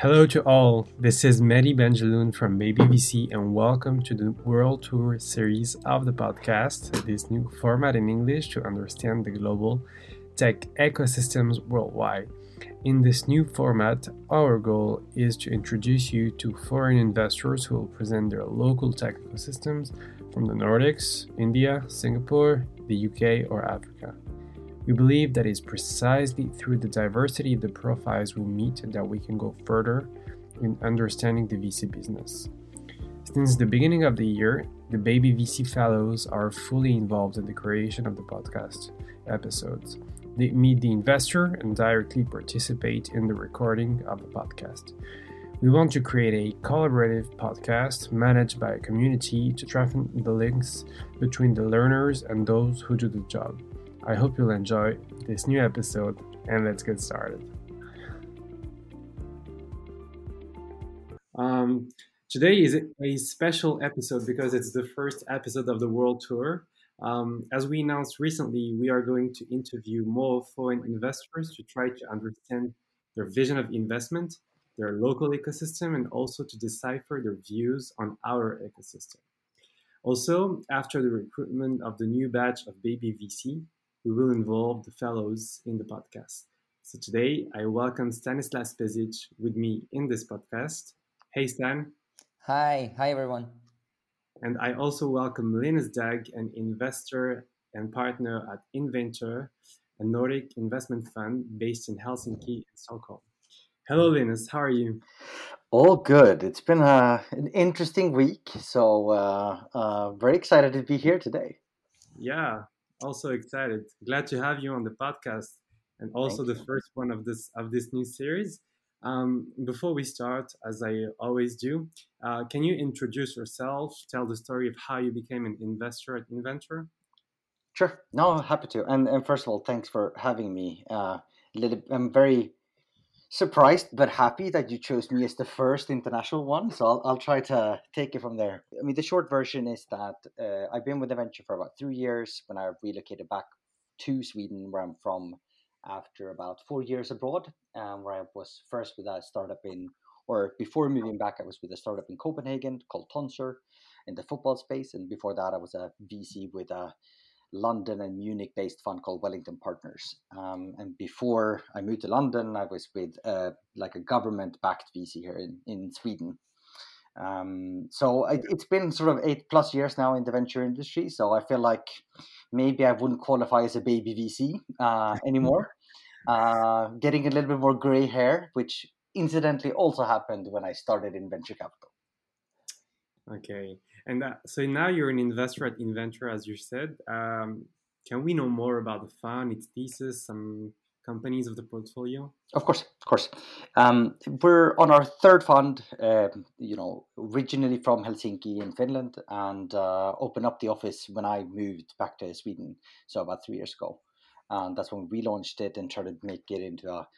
Hello to all. This is Mehdi Benjeloun from Baby VC, and welcome to the World Tour series of the podcast. This new format in English to understand the global tech ecosystems worldwide. In this new format, our goal is to introduce you to foreign investors who will present their local tech ecosystems from the Nordics, India, Singapore, the UK, or Africa. We believe that it's precisely through the diversity of the profiles we meet that we can go further in understanding the VC business. Since the beginning of the year, the Baby VC Fellows are fully involved in the creation of the podcast episodes. They meet the investor and directly participate in the recording of the podcast. We want to create a collaborative podcast managed by a community to strengthen the links between the learners and those who do the job. I hope you'll enjoy this new episode, and let's get started. Um, today is a special episode because it's the first episode of the World Tour. Um, as we announced recently, we are going to interview more foreign investors to try to understand their vision of investment, their local ecosystem, and also to decipher their views on our ecosystem. Also, after the recruitment of the new batch of Baby VC, we will involve the fellows in the podcast. So today I welcome Stanislas Pezic with me in this podcast. Hey Stan. Hi, hi everyone. And I also welcome Linus Dahg, an investor and partner at Inventure, a Nordic investment fund based in Helsinki and Stockholm. Hello, Linus. How are you? All good. It's been a, uh, an interesting week, so uh, uh, very excited to be here today. Yeah, also excited. Glad to have you on the podcast and also Thank the you. first one of this of this new series. Um, before we start, as I always do, uh, can you introduce yourself? Tell the story of how you became an investor at Inventure. Sure. No, happy to. And, and first of all, thanks for having me. Uh, I'm very surprised but happy that you chose me as the first international one. So I'll, I'll try to take it from there. I mean, the short version is that uh, I've been with the venture for about three years when I relocated back to Sweden, where I'm from, after about four years abroad, um, where I was first with a startup in, or before moving back, I was with a startup in Copenhagen called Tonsser in the football space. And before that, I was a VC with a London and Munich based fund called Wellington Partners. Um, and before I moved to London, I was with uh, like a government backed VC here in, in Sweden. Um, so I, it's been sort of eight plus years now in the venture industry. So I feel like maybe I wouldn't qualify as a baby VC uh, anymore. Uh, getting a little bit more gray hair, which incidentally also happened when I started in venture capital. Okay. And that, so now you're an investor at Inventure, as you said. Um, can we know more about the fund, its thesis, some companies of the portfolio? Of course, of course. Um, we're on our third fund, uh, you know, originally from Helsinki in Finland, and uh, opened up the office when I moved back to Sweden, so about three years ago. And that's when we launched it and tried to make it into a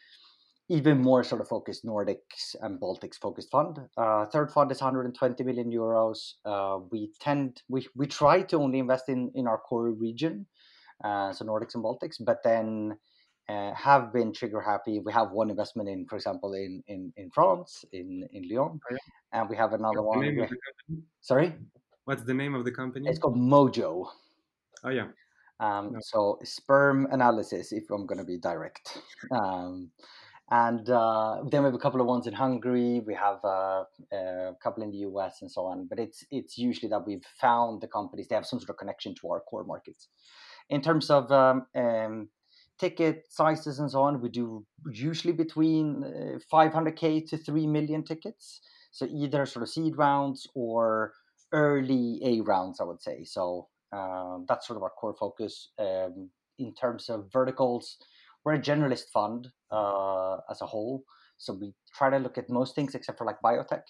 even more sort of focused Nordics and Baltics focused fund. Uh, third fund is 120 million euros. Uh, we tend we we try to only invest in in our core region, uh, so Nordics and Baltics, but then. Uh, have been trigger happy. We have one investment in, for example, in in, in France, in in Lyon, oh, yeah. and we have another What's one. Sorry, what's the name of the company? It's called Mojo. Oh yeah. Um, no. So sperm analysis, if I'm going to be direct. Um, and uh, then we have a couple of ones in Hungary. We have uh, a couple in the US and so on. But it's it's usually that we've found the companies they have some sort of connection to our core markets. In terms of um, um, ticket sizes and so on, we do usually between uh, 500k to 3 million tickets. So either sort of seed rounds or early A rounds, I would say. So um, that's sort of our core focus um, in terms of verticals we're a generalist fund uh, as a whole, so we try to look at most things except for like biotech,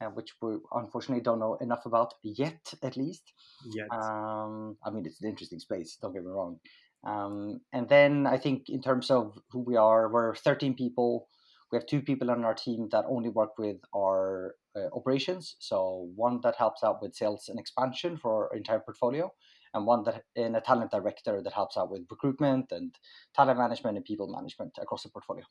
uh, which we unfortunately don't know enough about yet, at least. Yet. Um, I mean, it's an interesting space. Don't get me wrong. Um, and then I think in terms of who we are, we're 13 people. We have two people on our team that only work with our uh, operations. So one that helps out with sales and expansion for our entire portfolio, and one that in a talent director that helps out with recruitment and talent management and people management across the portfolio.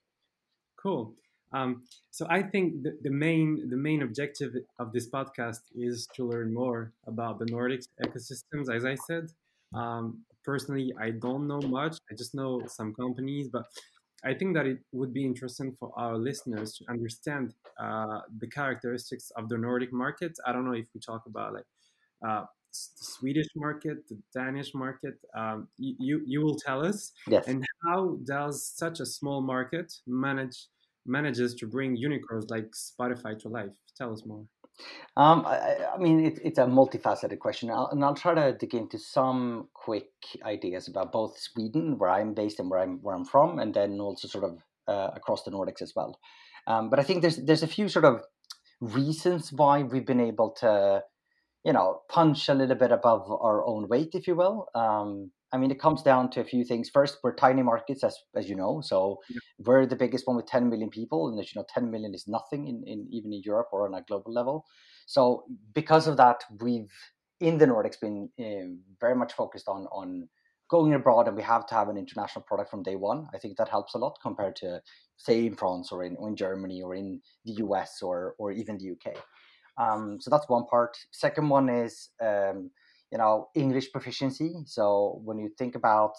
Cool. Um, so I think the, the, main the main objective of this podcast is to learn more about the Nordic ecosystems. As I said, um, personally, I don't know much. I just know some companies, but I think that it would be interesting for our listeners to understand uh, the characteristics of the Nordic market. I don't know if we talk about like uh, the Swedish market, the Danish market. Um, you you will tell us. Yes. And how does such a small market manage manages to bring unicorns like Spotify to life? Tell us more. Um, I, I, mean, it, it's a multifaceted question, I'll, and I'll try to dig into some quick ideas about both Sweden, where I'm based and where I'm where I'm from, and then also sort of uh, across the Nordics as well. Um, but I think there's there's a few sort of reasons why we've been able to, you know, punch a little bit above our own weight, if you will. Um, I mean, it comes down to a few things. First, we're tiny markets, as as you know, so yeah. we're the biggest one with 10 million people, and as you know, 10 million is nothing in, in even in Europe or on a global level. So because of that, we've in the Nordics been uh, very much focused on on going abroad, and we have to have an international product from day one. I think that helps a lot compared to say in France or in, or in Germany or in the US or or even the UK. Um, so that's one part. Second one is. Um, you know english proficiency so when you think about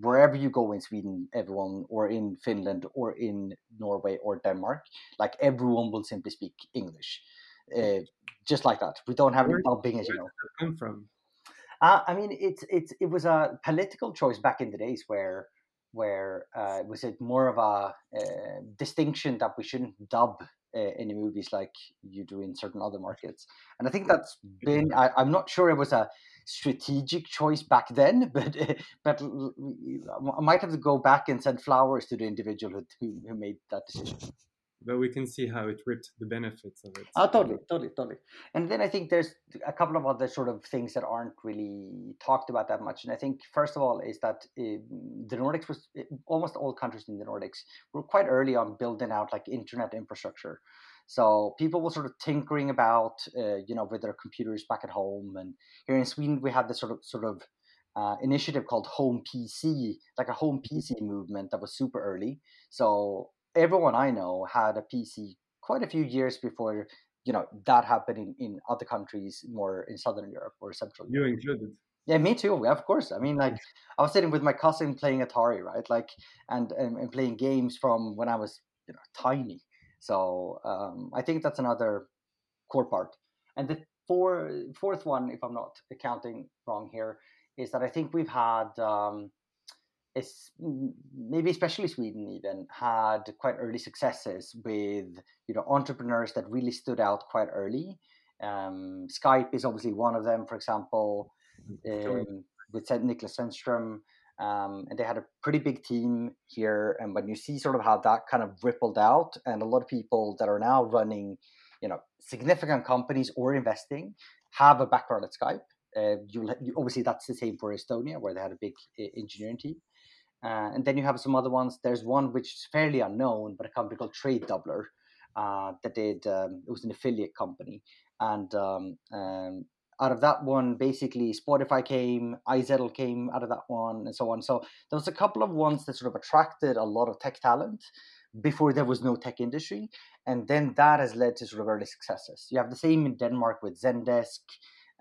wherever you go in sweden everyone or in finland or in norway or denmark like everyone will simply speak english uh, just like that we don't have where, dubbing as you know come from uh, i mean it's it's it was a political choice back in the days where where uh, was it more of a uh, distinction that we shouldn't dub uh, any movies like you do in certain other markets. And I think that's been, I, am not sure it was a strategic choice back then, but but I might have to go back and send flowers to the individual who, who made that decision but we can see how it ripped the benefits of it. Oh, totally, totally, totally. And then I think there's a couple of other sort of things that aren't really talked about that much. And I think first of all is that uh, the Nordics was eh, almost all countries in the Nordics were quite early on building out like internet infrastructure. So people were sort of tinkering about, uh, you know, with their computers back at home. And here in Sweden, we had this sort of sort of uh, initiative called Home PC, like a home PC movement that was super early. So everyone I know had a PC quite a few years before you know that happened in, in other countries more in southern europe or central you europe. included. Yeah me too of course. I mean like i was sitting with my cousin playing atari right like and and, and playing games from when i was you know tiny. So um, i think that's another core part. And the four, fourth one if i'm not accounting wrong here is that i think we've had um, is maybe especially Sweden even had quite early successes with you know entrepreneurs that really stood out quite early. Um, Skype is obviously one of them, for example, um, with Niklas Zennström. Um, and they had a pretty big team here. And when you see sort of how that kind of rippled out, and a lot of people that are now running, you know, significant companies or investing have a background at Skype. Uh, you, obviously that's the same for Estonia, where they had a big engineering team. Uh, and then you have some other ones. There's one which is fairly unknown, but a company called Tradedoubler uh, that did. Um, it was an affiliate company, and um, um, out of that one, basically Spotify came, iZettle came out of that one, and so on. So there was a couple of ones that sort of attracted a lot of tech talent before there was no tech industry, and then that has led to sort of early successes. You have the same in Denmark with Zendesk,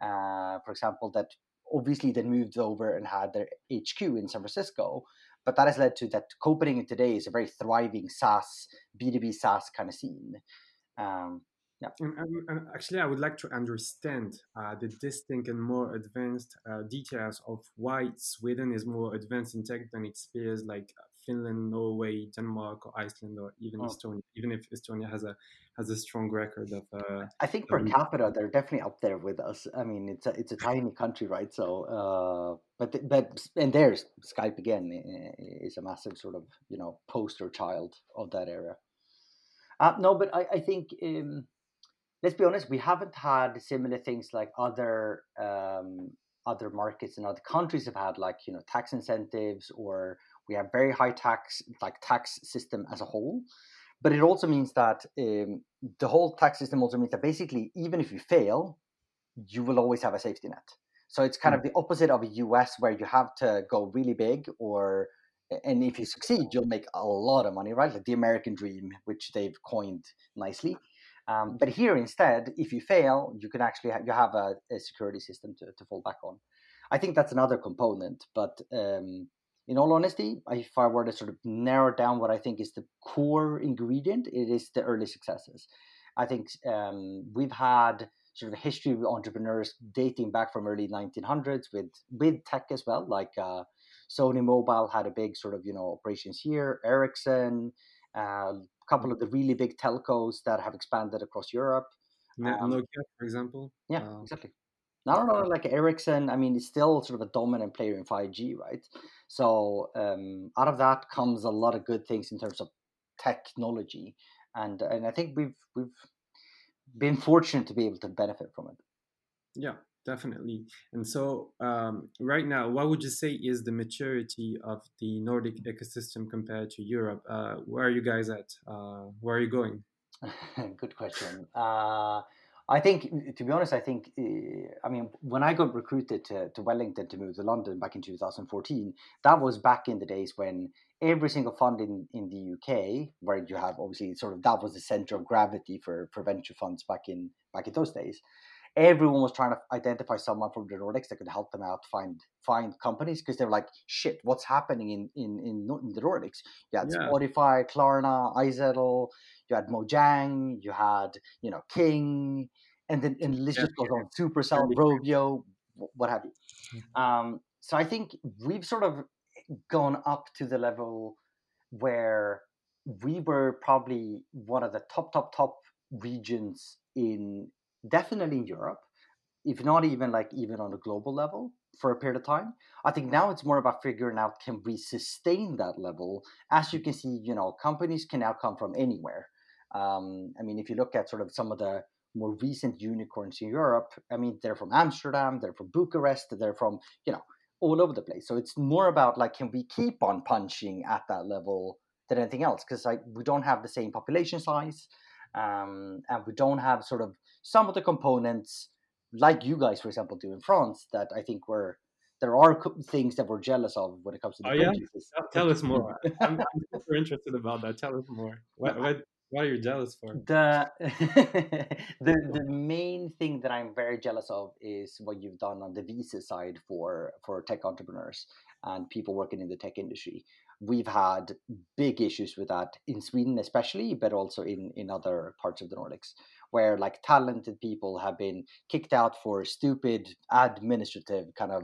uh, for example, that obviously then moved over and had their HQ in San Francisco but that has led to that Copenhagen today is a very thriving SaaS, B2B SaaS kind of scene. Um, yeah. And, and, actually, I would like to understand uh, the distinct and more advanced uh, details of why Sweden is more advanced in tech than its peers like Finland, Norway, Denmark, or Iceland, or even oh. Estonia. Even if Estonia has a has a strong record of. Uh, I think per um, capita, they're definitely up there with us. I mean, it's a it's a tiny country, right? So, uh, but but and there's Skype again is a massive sort of you know poster child of that area. Uh, no, but I I think. Um, let's be honest, we haven't had similar things like other um, other markets and other countries have had, like you know tax incentives, or we have very high tax like tax system as a whole. But it also means that um, the whole tax system also means that basically, even if you fail, you will always have a safety net. So it's kind mm. of the opposite of a US where you have to go really big or and if you succeed, you'll make a lot of money, right? Like the American dream, which they've coined nicely. Um, but here instead, if you fail, you can actually have, you have a, a, security system to, to fall back on. I think that's another component. But um, in all honesty, if I were to sort of narrow down what I think is the core ingredient, it is the early successes. I think um, we've had sort of a history of entrepreneurs dating back from early 1900s with with tech as well, like uh, Sony Mobile had a big sort of you know operations here, Ericsson, uh, couple of the really big telcos that have expanded across Europe. Um, Nokia, for example. Yeah, uh, exactly. I don't know, like Ericsson, I mean, it's still sort of a dominant player in 5G, right? So um, out of that comes a lot of good things in terms of technology, and and I think we've we've been fortunate to be able to benefit from it. Yeah, definitely. And so, um, right now, what would you say is the maturity of the Nordic ecosystem compared to Europe? Uh, where are you guys at? Uh, where are you going? Good question. Uh, I think, to be honest, I think, eh, I mean, when I got recruited to, to Wellington to move to London back in 2014, that was back in the days when every single fund in, in the UK, where you have obviously sort of that was the center of gravity for, for venture funds back in back in those days everyone was trying to identify someone from the Nordics that could help them out find find companies because they were like, shit, what's happening in in in, in the Nordics? You had yeah. Spotify, Klarna, iZettle, you had Mojang, you had you know King, and then and list yeah. just goes on. Supercell, Rovio, what have you. Mm-hmm. Um, so I think we've sort of gone up to the level where we were probably one of the top top top regions in definitely in Europe, if not even like even on a global level for a period of time. I think now it's more about figuring out can we sustain that level. As you can see, you know, companies can now come from anywhere. Um, I mean, if you look at sort of some of the more recent unicorns in Europe, I mean, they're from Amsterdam, they're from Bucharest, they're from, you know, all over the place. So it's more about like, can we keep on punching at that level than anything else? Because like we don't have the same population size, um, and we don't have sort of some of the components like you guys, for example, do in France that I think were there are things that we're jealous of when it comes to the oh, yeah? Tell us more. I'm, I'm, super interested about that. Tell us more. What, what, what are you jealous for? The, the the main thing that I'm very jealous of is what you've done on the visa side for for tech entrepreneurs and people working in the tech industry. We've had big issues with that in Sweden, especially, but also in in other parts of the Nordics where like talented people have been kicked out for stupid administrative kind of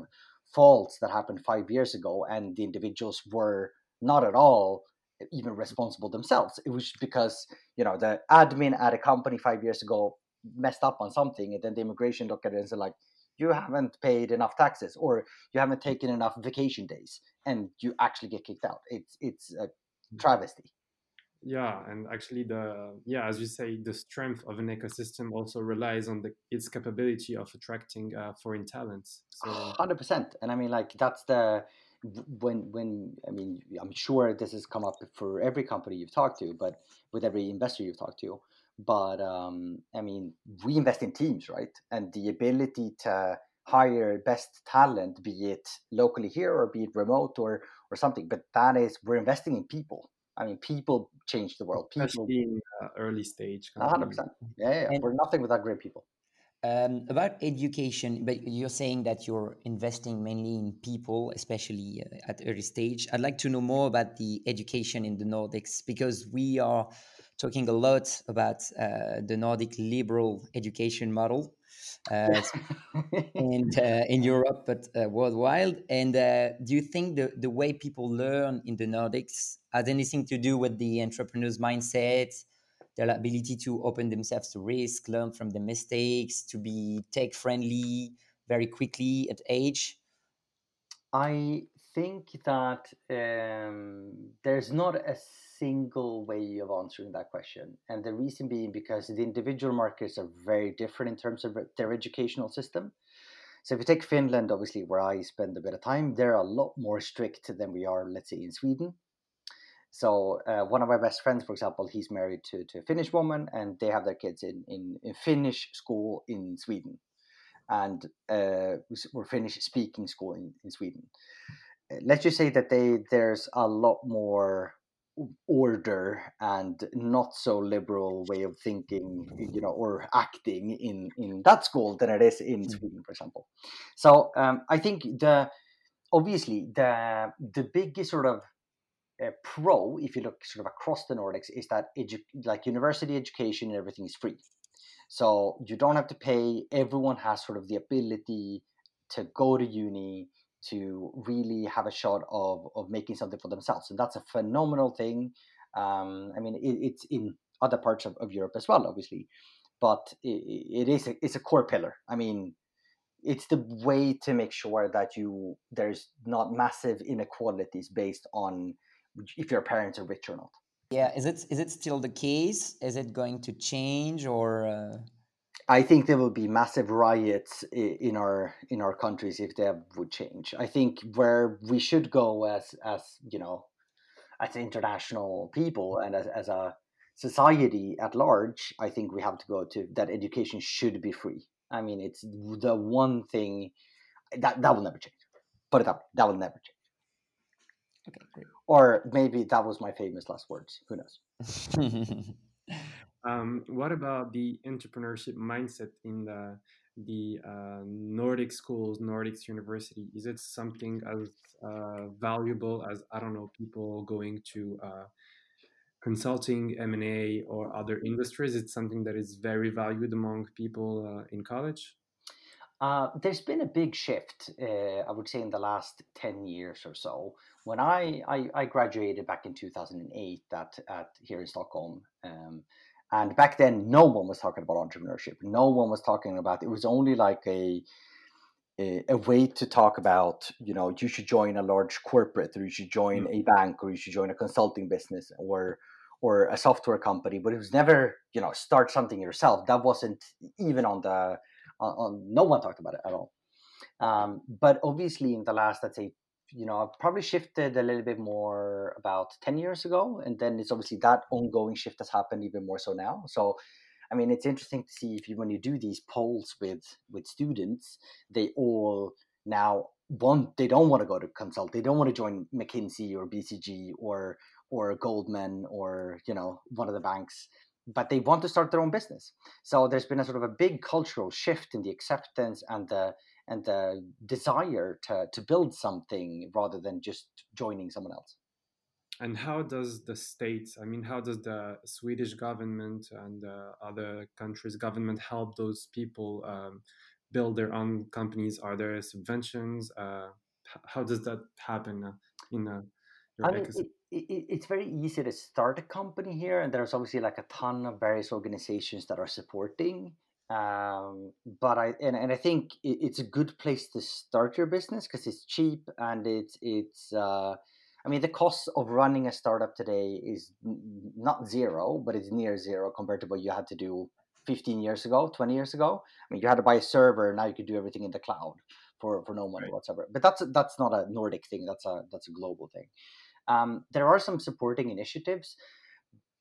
faults that happened five years ago and the individuals were not at all even responsible themselves. It was because you know the admin at a company five years ago messed up on something and then the immigration look at it and say like you haven't paid enough taxes or you haven't taken enough vacation days and you actually get kicked out. It's it's a mm. travesty yeah and actually the yeah as you say the strength of an ecosystem also relies on the its capability of attracting uh, foreign talents so 100% and i mean like that's the when when i mean i'm sure this has come up for every company you've talked to but with every investor you've talked to but um i mean we invest in teams right? And the ability to hire best talent be it locally here or be it remote or or something but that is we're investing in people I mean, people change the world. People Especially in uh, early stage. hundred percent. Yeah, yeah. And, We're nothing without great people. Um, about education, but you're saying that you're investing mainly in people, especially uh, at early stage. I'd like to know more about the education in the Nordics because we are talking a lot about uh, the Nordic liberal education model, uh, and uh, in Europe, but uh, worldwide. And uh, do you think the, the way people learn in the Nordics has anything to do with the entrepreneur's mindset, their ability to open themselves to risk, learn from the mistakes, to be tech friendly very quickly at age? I think that um, there's not a single way of answering that question. And the reason being because the individual markets are very different in terms of their educational system. So if you take Finland, obviously, where I spend a bit of time, they're a lot more strict than we are, let's say, in Sweden. So uh, one of my best friends, for example, he's married to, to a Finnish woman, and they have their kids in, in, in Finnish school in Sweden, and uh, we're Finnish speaking school in, in Sweden. Let's just say that they there's a lot more order and not so liberal way of thinking you know or acting in in that school than it is in mm. sweden for example so um, i think the obviously the the biggest sort of uh, pro if you look sort of across the nordics is that edu- like university education and everything is free so you don't have to pay everyone has sort of the ability to go to uni to really have a shot of of making something for themselves, and that's a phenomenal thing. Um, I mean, it, it's in other parts of, of Europe as well, obviously, but it, it is a, it's a core pillar. I mean, it's the way to make sure that you there's not massive inequalities based on if your parents are rich or not. Yeah, is it is it still the case? Is it going to change or? Uh... I think there will be massive riots in our in our countries if that would change. I think where we should go as as you know, as international people and as, as a society at large, I think we have to go to that education should be free. I mean, it's the one thing that that will never change. Put it up, that will never change. Okay, great. Or maybe that was my famous last words. Who knows? Um, what about the entrepreneurship mindset in the the uh, Nordic schools, Nordic university? Is it something as uh, valuable as I don't know people going to uh, consulting, M and A, or other industries? It's something that is very valued among people uh, in college. Uh, there's been a big shift, uh, I would say, in the last 10 years or so. When I, I, I graduated back in 2008 at, at here in Stockholm, um, and back then, no one was talking about entrepreneurship. No one was talking about it. was only like a, a, a way to talk about, you know, you should join a large corporate, or you should join mm-hmm. a bank, or you should join a consulting business, or or a software company. But it was never, you know, start something yourself. That wasn't even on the on, on no one talked about it at all. Um, but obviously, in the last, let's say, you know, I've probably shifted a little bit more about 10 years ago. And then it's obviously that ongoing shift has happened even more so now. So, I mean, it's interesting to see if you, when you do these polls with, with students, they all now want, they don't want to go to consult. They don't want to join McKinsey or BCG or, or Goldman or, you know, one of the banks but they want to start their own business. So there's been a sort of a big cultural shift in the acceptance and the and the desire to, to build something rather than just joining someone else. And how does the state, I mean, how does the Swedish government and uh, other countries' government help those people um, build their own companies? Are there subventions? Uh, how does that happen uh, in uh, your I mean, it, it, it's very easy to start a company here, and there's obviously like a ton of various organizations that are supporting um, but I and, and I think it, it's a good place to start your business because it's cheap and it's it's. Uh, I mean, the cost of running a startup today is not zero, but it's near zero compared to what you had to do 15 years ago, 20 years ago. I mean, you had to buy a server, now you could do everything in the cloud for, for no money right. whatsoever. But that's that's not a Nordic thing. That's a that's a global thing. Um, there are some supporting initiatives.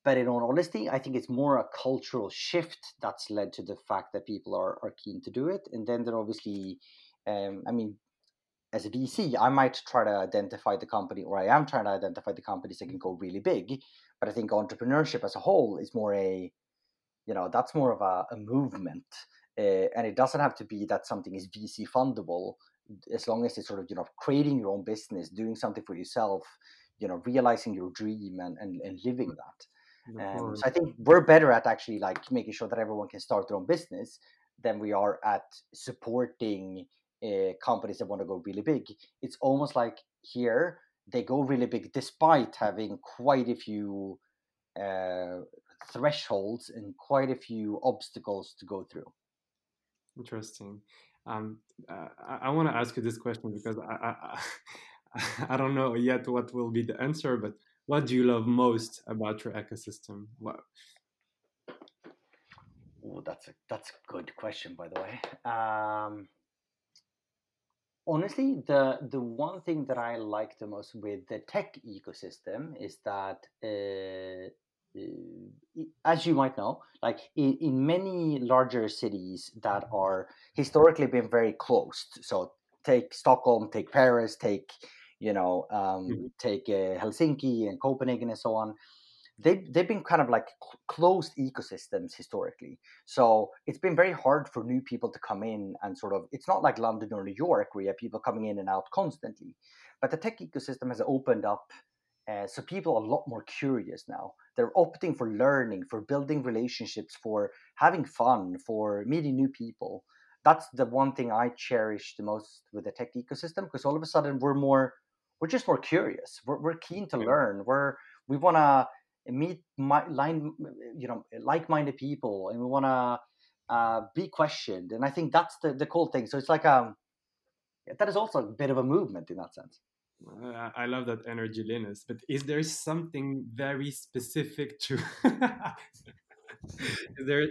But in all honesty, I think it's more a cultural shift that's led to the fact that people are, are keen to do it. And then there obviously, um, I mean, as a VC, I might try to identify the company, or I am trying to identify the companies that can go really big. But I think entrepreneurship as a whole is more a, you know, that's more of a, a movement. Uh, and it doesn't have to be that something is VC fundable as long as it's sort of, you know, creating your own business, doing something for yourself, you know, realizing your dream and, and, and living that. Um, so I think we're better at actually like making sure that everyone can start their own business than we are at supporting uh, companies that want to go really big. It's almost like here they go really big despite having quite a few uh, thresholds and quite a few obstacles to go through. Interesting. Um, uh, I, I want to ask you this question because I, I, I don't know yet what will be the answer, but what do you love most about your ecosystem? What? Oh, that's a that's a good question, by the way. Um, honestly, the the one thing that I like the most with the tech ecosystem is that, uh, uh, as you might know, like in, in many larger cities that are historically been very closed. So take Stockholm, take Paris, take you know, um, Mhm. take uh, Helsinki and Copenhagen and so on. They they've been kind of like cl- closed ecosystems historically, so it's been very hard for new people to come in and sort of. It's not like London or New York where you have people coming in and out constantly, but the tech ecosystem has opened up. Uh, so people are a lot more curious now. They're opting for learning, for building relationships, for having fun, for meeting new people that's the one thing I cherish the most with the tech ecosystem because all of a sudden we're more we're just more curious. We're, we're keen to Yeah. learn. We're we want to meet my line you know like-minded people and we want to uh, be questioned and I think that's the the cool thing. So it's like um that is also a bit of a movement in that sense. Uh, I love that energy, Linus. But is there something very specific to? is there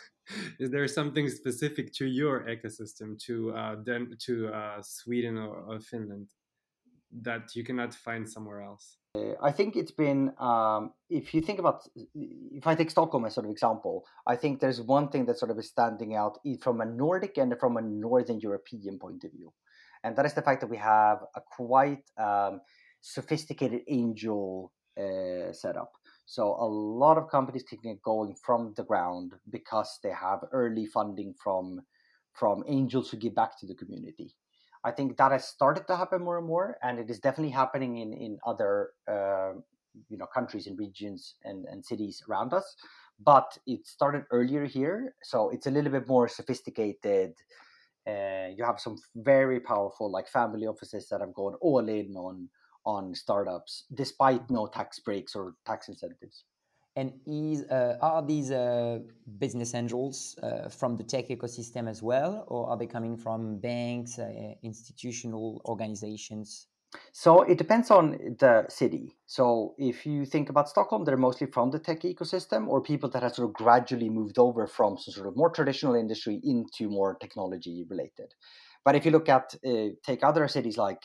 is there something specific to your ecosystem to uh, Den- to uh, Sweden or, or Finland that you cannot find somewhere else? I think it's been um, if you think about if I take Stockholm as sort of example, I think there's one thing that sort of is standing out from a Nordic and from a Northern European point of view, and that is the fact that we have a quite um, sophisticated angel uh, setup. So a lot of companies can get going from the ground because they have early funding from from angels who give back to the community. I think that has started to happen more and more, and it is definitely happening in in other uh, you know countries and regions and, and cities around us. But it started earlier here, so it's a little bit more sophisticated. Uh, you have some very powerful like family offices that have gone all in on on startups despite no tax breaks or tax incentives. And is uh, are these uh, business angels uh, from the tech ecosystem as well, or are they coming from banks, uh, institutional organizations? So it depends on the city. So if you think about Stockholm, they're mostly from the tech ecosystem or people that have sort of gradually moved over from some sort of more traditional industry into more technology related. But if you look at uh, take other cities like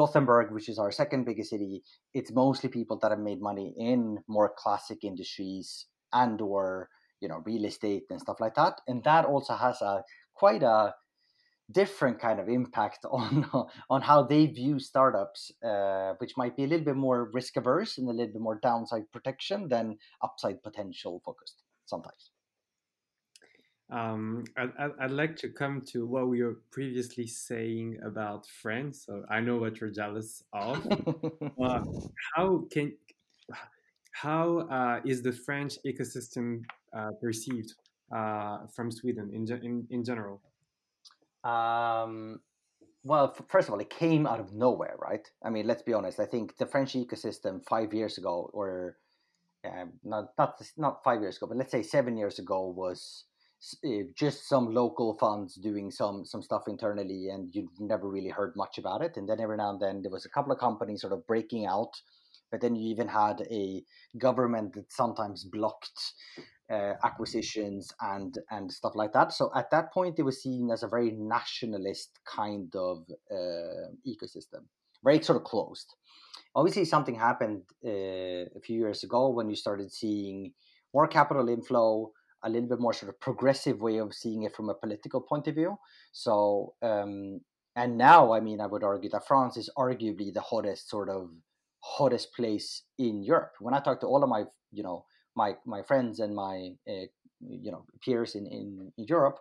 Gothenburg, which is our second biggest city, it's mostly people that have made money in more classic industries and or you know real estate and stuff like that. And that also has a quite a different kind of impact on on how they view startups, uh, which might be a little bit more risk averse and a little bit more downside protection than upside potential focused sometimes. Um, I'd, I'd, like to come to what we were previously saying about France. So I know what you're jealous of. Uh, how can how uh, is the French ecosystem uh, perceived uh, from Sweden in, in in general? Um, well, first of all, it came out of nowhere, right? I mean, let's be honest. I think the French ecosystem five years ago, or um, not not not five years ago, but let's say seven years ago, was just some local funds doing some some stuff internally, and you never really heard much about it. And then every now and then, there was a couple of companies sort of breaking out. But then you even had a government that sometimes blocked uh, acquisitions and and stuff like that. So at that point, it was seen as a very nationalist kind of uh, ecosystem, very sort of closed. Obviously, something happened uh, a few years ago when you started seeing more capital inflow, a little bit more sort of progressive way of seeing it from a political point of view. So um, and now, I mean, I would argue that France is arguably the hottest sort of hottest place in Europe. When I talk to all of my, you know, my my friends and my uh, you know peers in in, in Europe,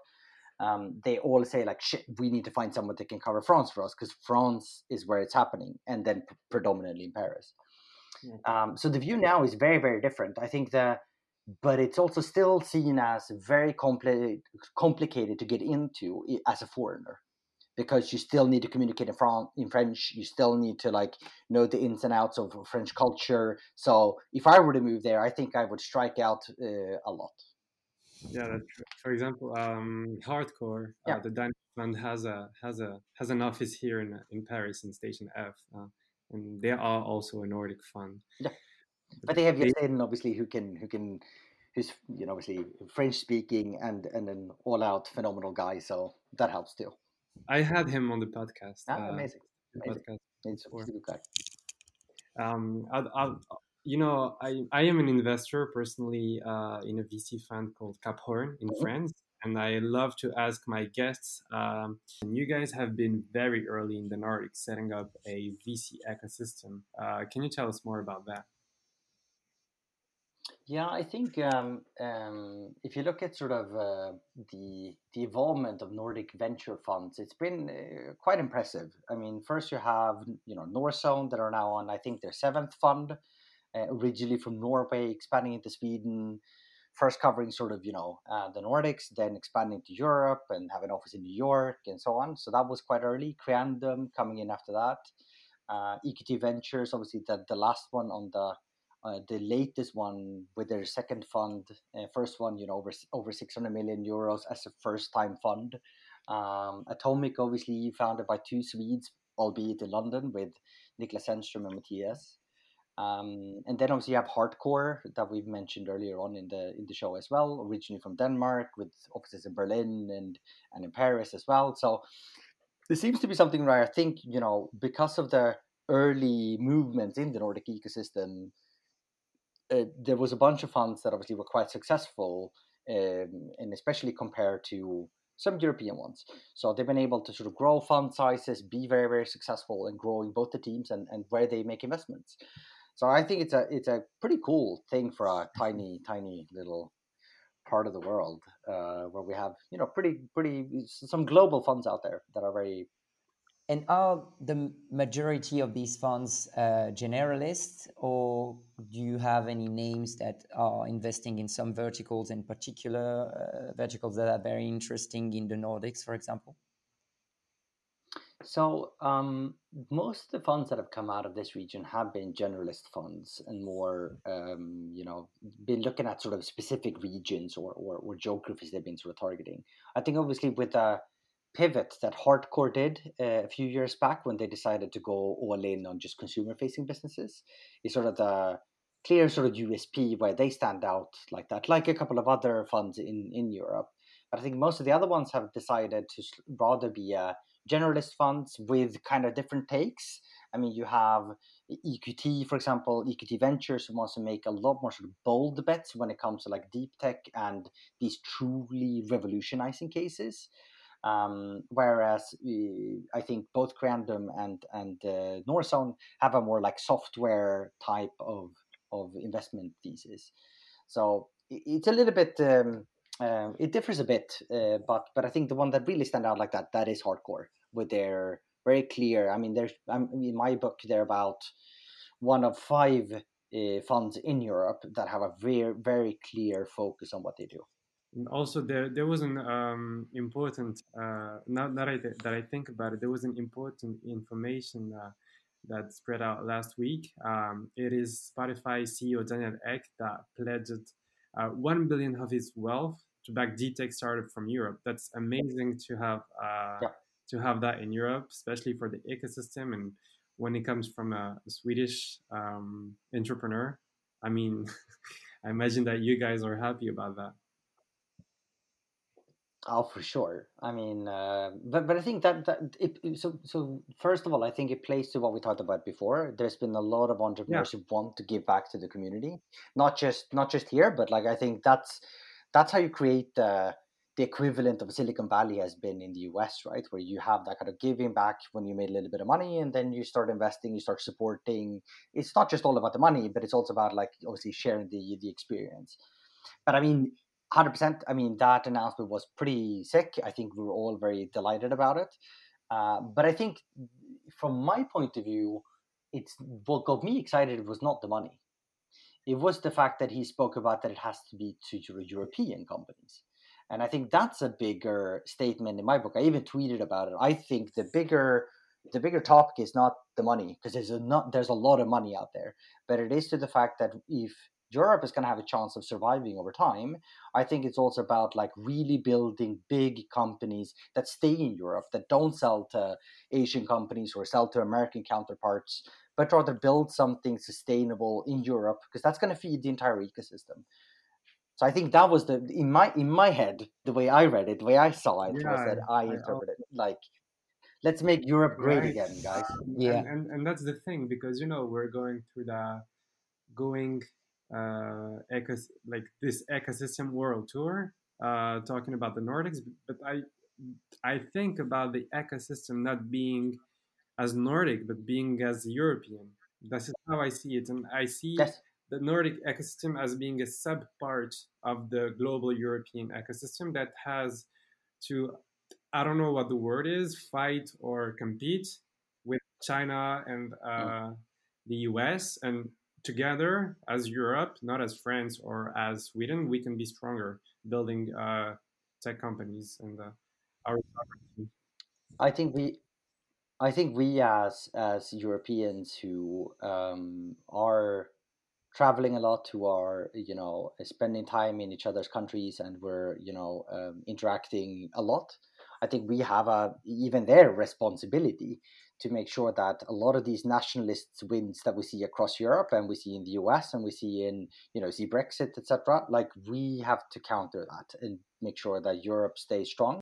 um, they all say like, "Shit, we need to find someone that can cover France for us because France is where it's happening, and then p- predominantly in Paris." Yeah. Um, so the view now is very very different. I think that, but it's also still seen as very compli- complicated to get into as a foreigner because you still need to communicate in, Fran- in French. You still need to like know the ins and outs of French culture. So if I were to move there, I think I would strike out uh, a lot. Yeah, that's. For example, um, Heartcore, uh, Yeah. the Danish fund has a has a has an office here in in Paris in Station F, uh, and they are also a Nordic fund. Yeah. But they have They- obviously, who can who can who's you know obviously French speaking and and an all out phenomenal guy. So that helps too. I had him on the podcast. Ah, uh, amazing. amazing. podcast. He's a good guy. Um, I'll, I'll, you know, I, I am an investor personally uh, in a VC fund called Cap Horn in Mhm. France. and I love to ask my guests. Um, you guys have been very early in the Nordics setting up a VC ecosystem. Uh, can you tell us more about that? Yeah, I think um, um, if you look at sort of uh, the the involvement of Nordic venture funds, it's been uh, quite impressive. I mean, first you have you know Northzone that are now on I think their seventh fund, uh, originally from Norway, expanding into Sweden, first covering sort of you know uh, the Nordics, then expanding to Europe and have an office in New York and so on. So that was quite early. Creandum coming in after that. Uh, EQT Ventures, obviously the the last one on the uh, the latest one with their second fund, uh, first one, you know, over over 600 million euros as a first time fund. Um, Atomico, obviously, founded by two Swedes, albeit in London, with Niklas Zennström and Matthias. Um, and then obviously you have Heartcore that we've mentioned earlier on in the in the show as well, originally from Denmark, with offices in Berlin and and in Paris as well. So there seems to be something where I think you know because of the early movements in the Nordic ecosystem, uh, there was a bunch of funds that obviously were quite successful, um, and especially compared to some European ones. So they've been able to sort of grow fund sizes, be very, very successful in growing both the teams and, and where they make investments. So I think it's a it's a pretty cool thing for a tiny, tiny little part of the world uh, where we have you know pretty pretty some global funds out there that are very and are the majority of these funds uh, generalists, or do you have any names that are investing in some verticals in particular, uh, verticals that are very interesting in the Nordics, for example? So, um, most of the funds that have come out of this region have been generalist funds and more, um, you know, been looking at sort of specific regions or, or, or geographies they've been sort of targeting. I think obviously with a pivot that Heartcore did uh, a few years back when they decided to go all in on just consumer facing businesses is sort of the clear sort of USP where they stand out like that, like a couple of other funds in, in Europe. But I think most of the other ones have decided to rather be uh, generalist funds with kind of different takes. I mean, you have EQT, for example, EQT Ventures, who wants to make a lot more sort of bold bets when it comes to like deep tech and these truly revolutionizing cases. Um, whereas uh, I think both Creandum and and uh, Northzone have a more like software type of of investment thesis. So it's a little bit um, uh, it differs a bit, uh, but but I think the one that really stand out like that that is Heartcore with their very clear. I mean, there's um, in my book they're about one of five uh, funds in Europe that have a very very clear focus on what they do. And also, there there was an um, important uh, now that I that I think about it, there was an important information uh, that spread out last week. Um, it is Spotify CEO Daniel Ek that pledged uh, one billion of his wealth to back deep tech startup from Europe. That's amazing to have uh, yeah. to have that in Europe, especially for the ecosystem and when it comes from a, a Swedish um, entrepreneur. I mean, I imagine that you guys are happy about that. Oh, for sure. I mean, uh, but but I think that that it, so so first of all, I think it plays to what we talked about before. There's been a lot of entrepreneurs yeah. who want to give back to the community, not just not just here, but like I think that's that's how you create the the equivalent of Silicon Valley has been in the US, right? Where you have that kind of giving back when you made a little bit of money and then you start investing, you start supporting. It's not just all about the money, but it's also about like obviously sharing the the experience. But I mean, 100%. I mean, that announcement was pretty sick. I think we were all very delighted about it. Uh, but I think from my point of view, it's what got me excited was not the money. It was the fact that he spoke about that it has to be to European companies. And I think that's a bigger statement in my book. I even tweeted about it. I think the bigger the bigger topic is not the money because there's a not there's a lot of money out there, but it is to the fact that if Europe is going to have a chance of surviving over time. I think it's also about like really building big companies that stay in Europe, that don't sell to Asian companies or sell to American counterparts, but rather build something sustainable in Europe because that's going to feed the entire ecosystem. So I think that was the in my in my head the way I read it, the way I saw it yeah, was that I, I interpreted it like let's make Europe great right. again, guys. yeah, and, and, and that's the thing because you know we're going through the going uh, ecos- like this ecosystem world tour uh, talking about the Nordics, but I I think about the ecosystem not being as Nordic, but being as European. This is how I see it, and I see Yes. the Nordic ecosystem as being a sub part of the global European ecosystem that has to I don't know what the word is fight or compete with China and uh, the US and together as Europe, not as France or as Sweden, we can be stronger building uh, tech companies and uh, our sovereignty. I think we I think we as as Europeans who um, are traveling a lot, who are you know spending time in each other's countries, and we're you know um, interacting a lot. I think we have a even their responsibility to make sure that a lot of these nationalist wins that we see across Europe and we see in the US and we see in you know see Brexit etc. Like we have to counter that and make sure that Europe stays strong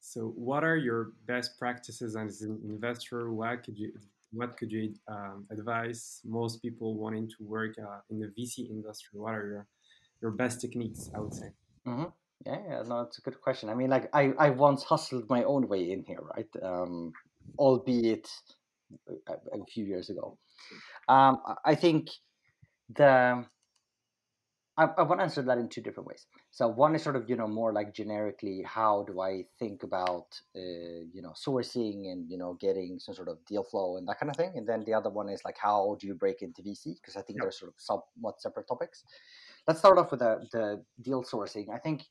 So, what are your best practices as an investor? What could you what could you um, advise most people wanting to work uh, in the VC industry? What are your your best techniques? I would say. hmm Yeah, yeah, no, it's a good question. I mean, like I, I once hustled my own way in here, right? Um, albeit a, a few years ago. Um, I think the I, I want to answer that in two different ways. So one is sort of you know more like generically, how do I think about uh, you know sourcing and you know getting some sort of deal flow and that kind of thing, and then the other one is like how do you break into VC because I think Yeah. they're sort of somewhat separate topics. Let's start off with the the deal sourcing. I think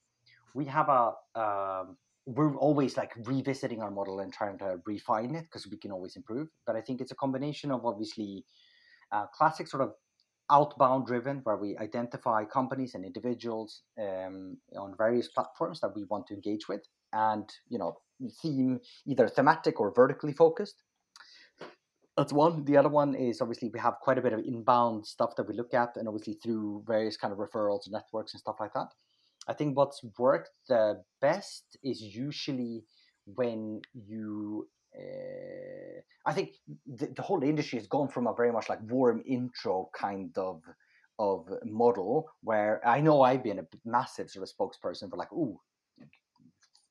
we have a um, we're always like revisiting our model and trying to refine it because we can always improve. But I think it's a combination of obviously uh, classic sort of outbound driven where we identify companies and individuals um, on various platforms that we want to engage with and you know theme either thematic or vertically focused that's one the other one is obviously we have quite a bit of inbound stuff that we look at and obviously through various kind of referrals and networks and stuff like that i think what's worked the best is usually when you uh, I think the, the whole industry has gone from a very much like warm intro kind of of model where I know I've been a massive sort of spokesperson for like, ooh,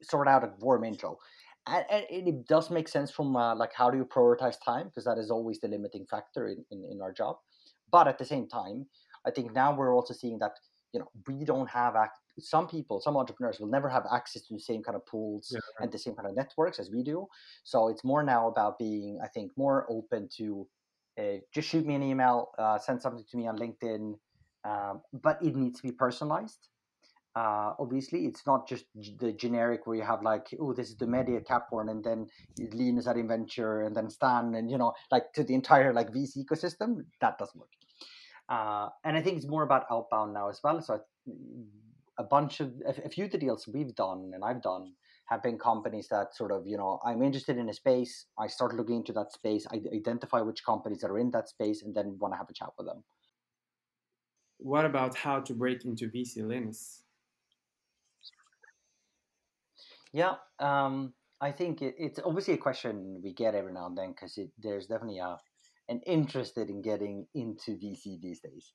sort out a warm intro. And, and it does make sense from uh, like how do you prioritize time because that is always the limiting factor in, in, in our job. But at the same time, I think now we're also seeing that you know we don't have ac- some people some entrepreneurs will never have access to the same kind of pools Yeah. and the same kind of networks as we do. So it's more now about being i think more open to uh, just shoot me an email uh, send something to me on linkedin um, but it needs to be personalized. Uh, obviously it's not just g- the generic where you have like oh this is the media capcorn and then Linus at Inventure and then Stan and you know like to the entire like VC ecosystem that doesn't work uh, and I think it's more about outbound now as well. So I- a bunch of a, a few of the deals we've done and I've done have been companies that sort of you know I'm interested in a space. I start looking into that space. I identify which companies are in that space and then want to have a chat with them. What about how to break into VC, Linus? Yeah, um, I think it, it's obviously a question we get every now and then because there's definitely a an interested in getting into VC these days.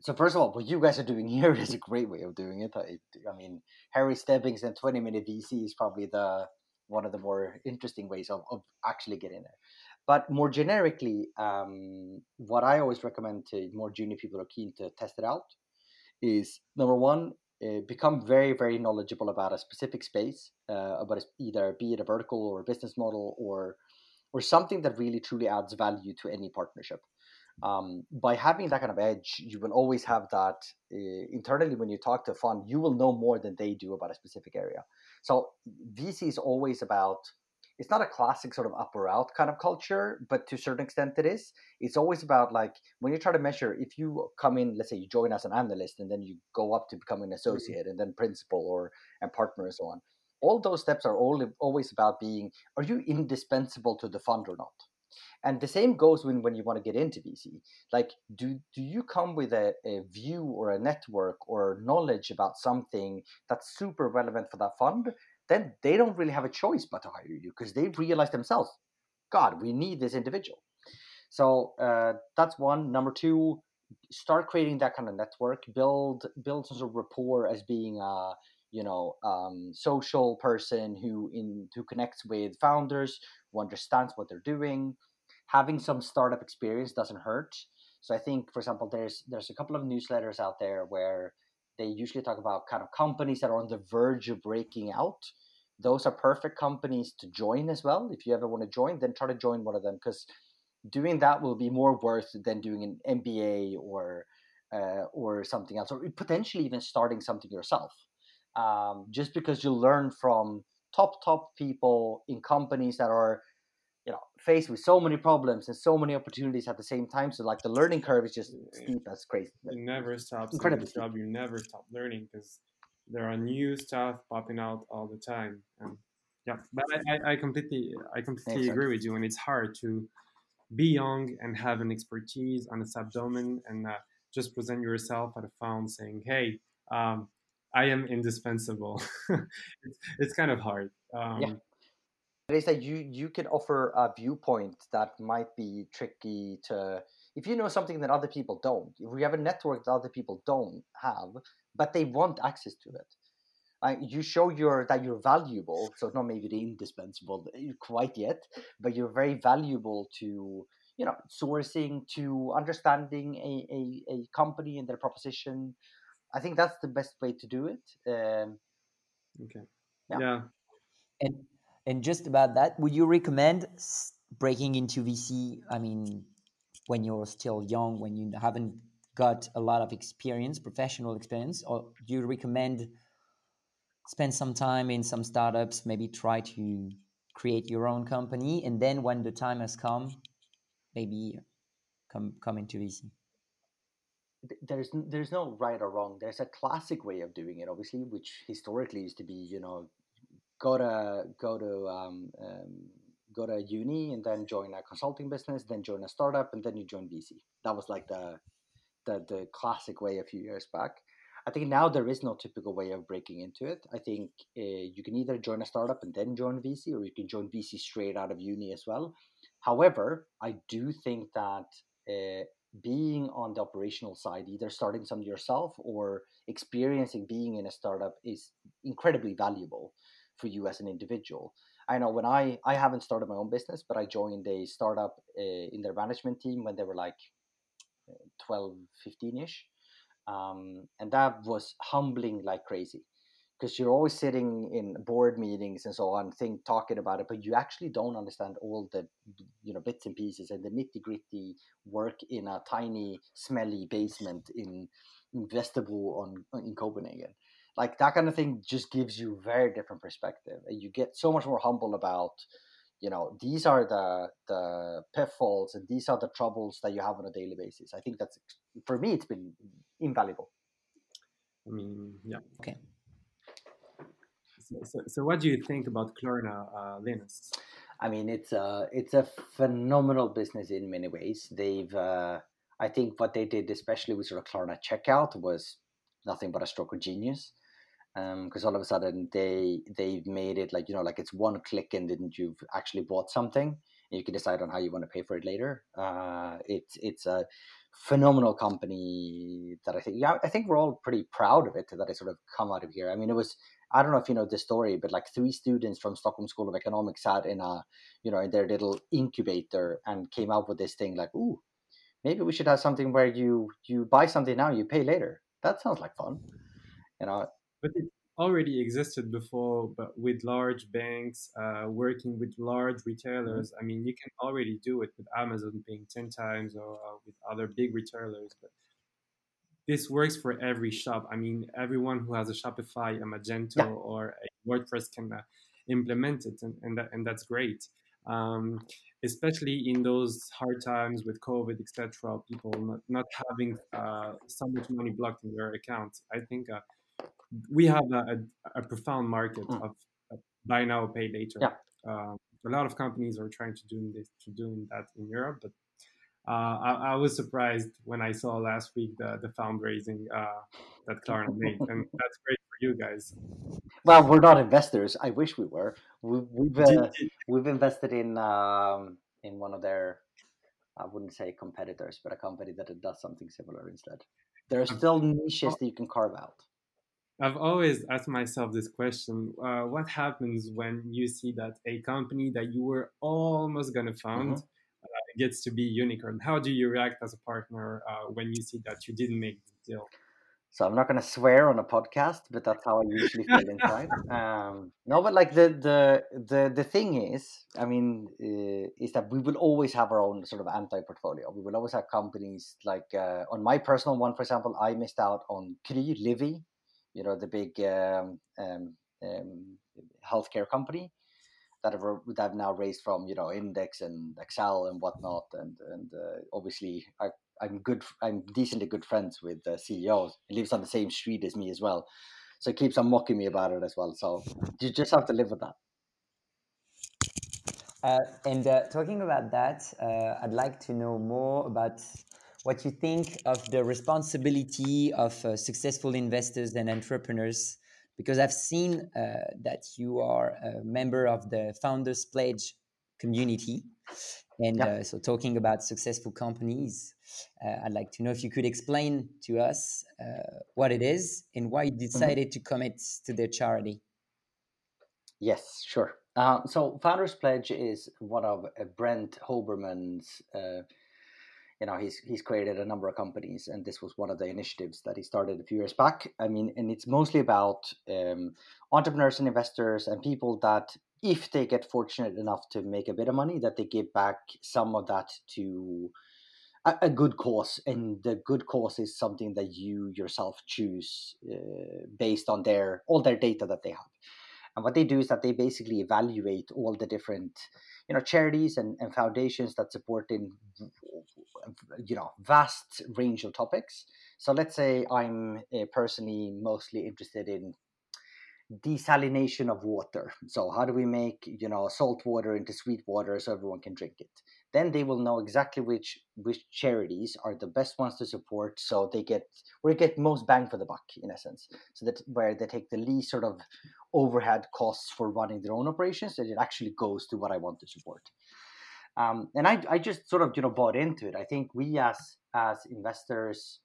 So first of all, what you guys are doing here is a great way of doing it. I, I mean, Harry Stebbings and 20 minute VC is probably the one of the more interesting ways of, of actually getting there. But more generically, um, what I always recommend to more junior people who are keen to test it out is number one, uh, become very, very knowledgeable about a specific space, uh, about either be it a vertical or a business model or or something that really truly adds value to any partnership. Um, by having that kind of edge, you will always have that uh, internally when you talk to a fund, you will know more than they do about a specific area. So VC is always about it's not a classic sort of up or out kind of culture, but to a certain extent it is. It's always about like when you try to measure if you come in, let's say you join as an analyst and then you go up to become an associate and then principal or and partner and so on. All those steps are all, always about being are you indispensable to the fund or not? And the same goes when, when you want to get into VC. Like, do do you come with a, a view or a network or knowledge about something that's super relevant for that fund? Then they don't really have a choice but to hire you because they realize themselves, God, we need this individual. So uh, that's one. Number two, start creating that kind of network. Build build some sort of rapport as being a you know um, social person who in who connects with founders who understands what they're doing. Having some startup experience doesn't hurt. So i think for example there's there's a couple of newsletters out there where they usually talk about kind of companies that are on the verge of breaking out. Those are perfect companies to join as well. If you ever want to join then try to join one of them because doing that will be more worth than doing an mba or uh, or something else or potentially even starting something yourself um, just because you learn from top top people in companies that are you know faced with so many problems and so many opportunities at the same time. So like the learning curve is just steep as crazy. You never stop incredible job. you never stop learning because there are new stuff popping out all the time. And yeah but i, I, completely i completely agree with you and it's hard to be young and have an expertise on a subdomain and uh, just present yourself at a found saying hey um, I am indispensable. it's, it's kind of hard. Um, yeah. It is that you you can offer a viewpoint that might be tricky to if you know something that other people don't. If we have a network that other people don't have, but they want access to it. Uh, you show your that you're valuable, so not maybe the indispensable quite yet, but you're very valuable to you know sourcing to understanding a, a, a company and their proposition I think that's the best way to do it. Um, okay. Yeah. yeah. And and just about that, would you recommend breaking into VC? I mean, when you're still young, when you haven't got a lot of experience, professional experience, or do you recommend spend some time in some startups, maybe try to create your own company, and then when the time has come, maybe come come into VC? There's there's no right or wrong. There's a classic way of doing it, obviously, which historically used to be, you know, go to go to um, um, go to uni and then join a consulting business, then join a startup, and then you join VC. That was like the the the classic way a few years back. I think now there is no typical way of breaking into it. I think uh, you can either join a startup and then join VC, or you can join VC straight out of uni as well. However, I do think that uh, being on the operational side, either starting something yourself or experiencing being in a startup is incredibly valuable for you as an individual. I know when I I haven't started my own business, but I joined a startup uh, in their management team when they were like uh, 12, 15 ish. Um, and that was humbling like crazy because you're always sitting in board meetings and so on, think talking about it, but you actually don't understand all the you know bits and pieces and the nitty gritty work in a tiny, smelly basement in, in Vesterbro on in Copenhagen. Like that kind of thing just gives you very different perspective, and you get so much more humble about you know these are the the pitfalls and these are the troubles that you have on a daily basis. I think that's for me, it's been invaluable. I mean, yeah. Okay. So, so, what do you think about Klarna, uh, Linus? I mean, it's a it's a phenomenal business in many ways. They've, uh, I think, what they did, especially with sort of Klarna checkout, was nothing but a stroke of genius. Because um, all of a sudden they they've made it like you know like it's one click and then you've actually bought something. You can decide on how you want to pay for it later. Uh, it's it's a phenomenal company that I think yeah I think we're all pretty proud of it that it sort of come out of here. I mean, it was I don't know if you know this story, but like three students from Stockholm School of Economics sat in a, you know, in their little incubator and came up with this thing like, ooh, maybe we should have something where you you buy something now, you pay later. That sounds like fun, you know. But already existed before, but with large banks, uh, working with large mm-hmm. retailers. I mean, you can already do it with Amazon paying ten times or uh, with other big retailers, but this works for every shop. I mean, everyone who has a Shopify, a Magento, yeah. or a WordPress can uh, implement it, and and, that, and that's great. Um, especially in those hard times with COVID, etc. People not, not having uh, so much money blocked in their account. I think uh, we have a, a, profound market mm. of buy now, pay later. Yeah. Uh, a lot of companies are trying to do this, to doing that in Europe, but uh, I, I, was surprised when I saw last week the, the fundraising uh, that Klarna made, and that's great for you guys. Well, we're not investors. I wish we were. We, we've uh, we've invested in um, in one of their, I wouldn't say competitors, but a company that does something similar instead. There are still niches that you can carve out. I've always asked myself this question: uh, What happens when you see that a company that you were almost gonna found Mhm. uh, gets to be unicorn? How do you react as a partner uh, when you see that you didn't make the deal? So I'm not going to swear on a podcast, but that's how I usually feel inside. Um, no, but like the the the the thing is, I mean, uh, is that we will always have our own sort of anti-portfolio. We will always have companies like uh, on my personal one, for example, I missed out on Kry Livi, you know, the big um, um, um, healthcare company that have that have now raised from you know Index and Accel and whatnot, and and uh, obviously I I'm good. I'm decently good friends with the CEO. He lives on the same street as me as well, so he keeps on mocking me about it as well. So you just have to live with that. Uh, and uh, talking about that, uh, I'd like to know more about what you think of the responsibility of uh, successful investors and entrepreneurs. Because I've seen uh, that you are a member of the Founders Pledge community. And Yeah. uh, so, talking about successful companies, uh, I'd like to know if you could explain to us uh, what it is and why you decided to commit to their charity. Yes, sure. Um, so Founders Pledge is one of uh, Brent Hoberman's. You know, he's he's created a number of companies, and this was one of the initiatives that he started a few years back. I mean, and it's mostly about um, entrepreneurs and investors and people that, if they get fortunate enough to make a bit of money, that they give back some of that to a, a good cause, and the good cause is something that you yourself choose uh, based on their all their data that they have. And what they do is that they basically evaluate all the different, you know, charities and, and foundations that support in, you know, vast range of topics. So let's say I'm uh, personally mostly interested in desalination of water. So how do we make you know salt water into sweet water so everyone can drink it? Then they will know exactly which which charities are the best ones to support, so they get where get most bang for the buck in essence. So that where they take the least sort of overhead costs for running their own operations, and it actually goes to what I want to support. Um, and I, I just sort of you know bought into it. I think we as as investors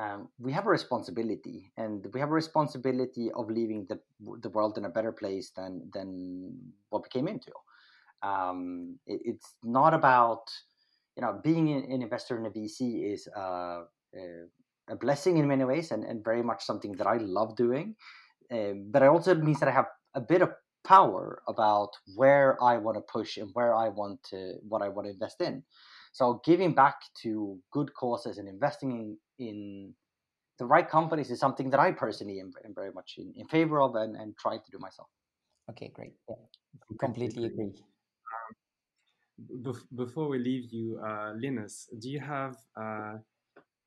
um, we have a responsibility, and we have a responsibility of leaving the the world in a better place than than what we came into. Um, it, it's not about you know being an, investor in a VC is uh, a, a blessing in many ways, and, and very much something that I love doing. Um, but it also means that I have a bit of power about where I want to push and where I want to what I want to invest in. So giving back to good causes and investing in, in the right companies is something that I personally am, am very much in, in favor of and, and try to do myself. Okay, great. Yeah, completely agree. Bef- before we leave you, uh, Linus, do you have uh,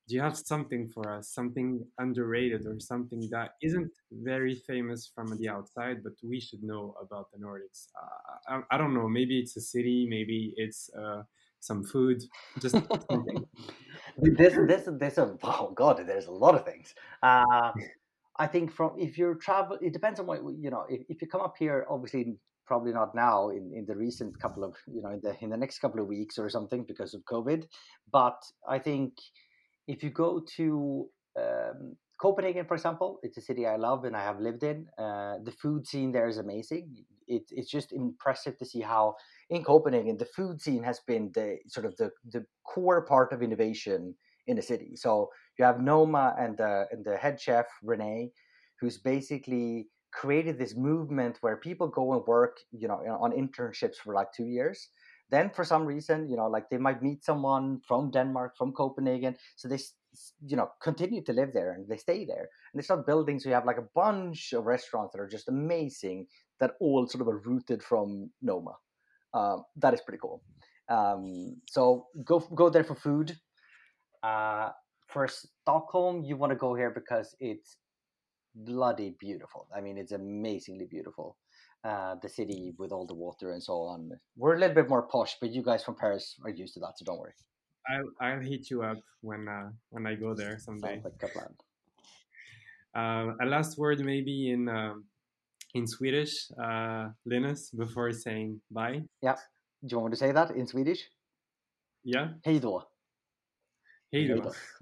do you have something for us, something underrated or something that isn't very famous from the outside, but we should know about the Nordics? Uh, I, I don't know. Maybe it's a city. Maybe it's uh, some food. Just something. this, this, this, oh god, there's a lot of things. Uh, I think from if you're travel, it depends on what you know. If, if you come up here, obviously probably not now in, in the recent couple of you know in the in the next couple of weeks or something because of COVID. But I think if you go to um, Copenhagen, for example, it's a city I love and I have lived in. Uh, the food scene there is amazing. It, it's just impressive to see how in Copenhagen the food scene has been the sort of the, the core part of innovation in the city. So you have Noma and the and the head chef Rene, who's basically created this movement where people go and work, you know, on internships for like two years. Then for some reason, you know, like they might meet someone from Denmark, from Copenhagen, so they, you know, continue to live there and they stay there. And they start building. So you have like a bunch of restaurants that are just amazing that all sort of are rooted from Noma. Um, that is pretty cool. Um, so go go there for food. Uh, for Stockholm, you want to go here because it's bloody beautiful. I mean, it's amazingly beautiful. Uh, the city with all the water and so on. We're a little bit more posh, but you guys from Paris are used to that, so don't worry. I'll I'll hit you up when uh, when I go there someday. Sounds like a plan. Uh, a last word, maybe in um, in Swedish, uh, Linus, before saying bye. Yeah. Do you want me to say that in Swedish? Yeah. Hej då. Hej då.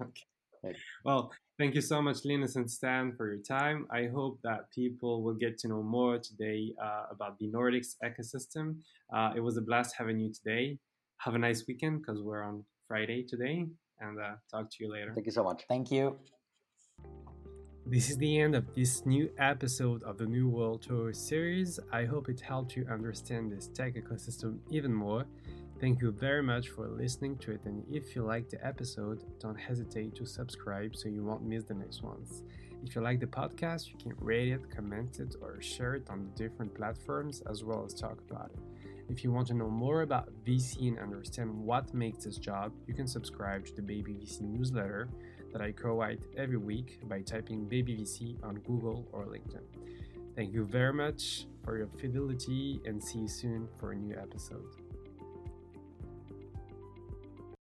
Okay. Well, Thank you so much, Linus and Stan, for your time. I hope that people will get to know more today uh, about the Nordics ecosystem. Uh, it was a blast having you today. Have a nice weekend because we're on Friday today, and uh, talk to you later. Thank you so much. Thank you. This is the end of this new episode of the New World Tour series. I hope it helped you understand this tech ecosystem even more. Thank you very much for listening to it, and if you liked the episode, don't hesitate to subscribe so you won't miss the next ones. If you like the podcast, you can rate it, comment it, or share it on the different platforms as well as talk about it. If you want to know more about VC and understand what makes this job, you can subscribe to the Baby VC newsletter that I co write every week by typing Baby VC on Google or LinkedIn. Thank you very much for your fidelity and see you soon for a new episode.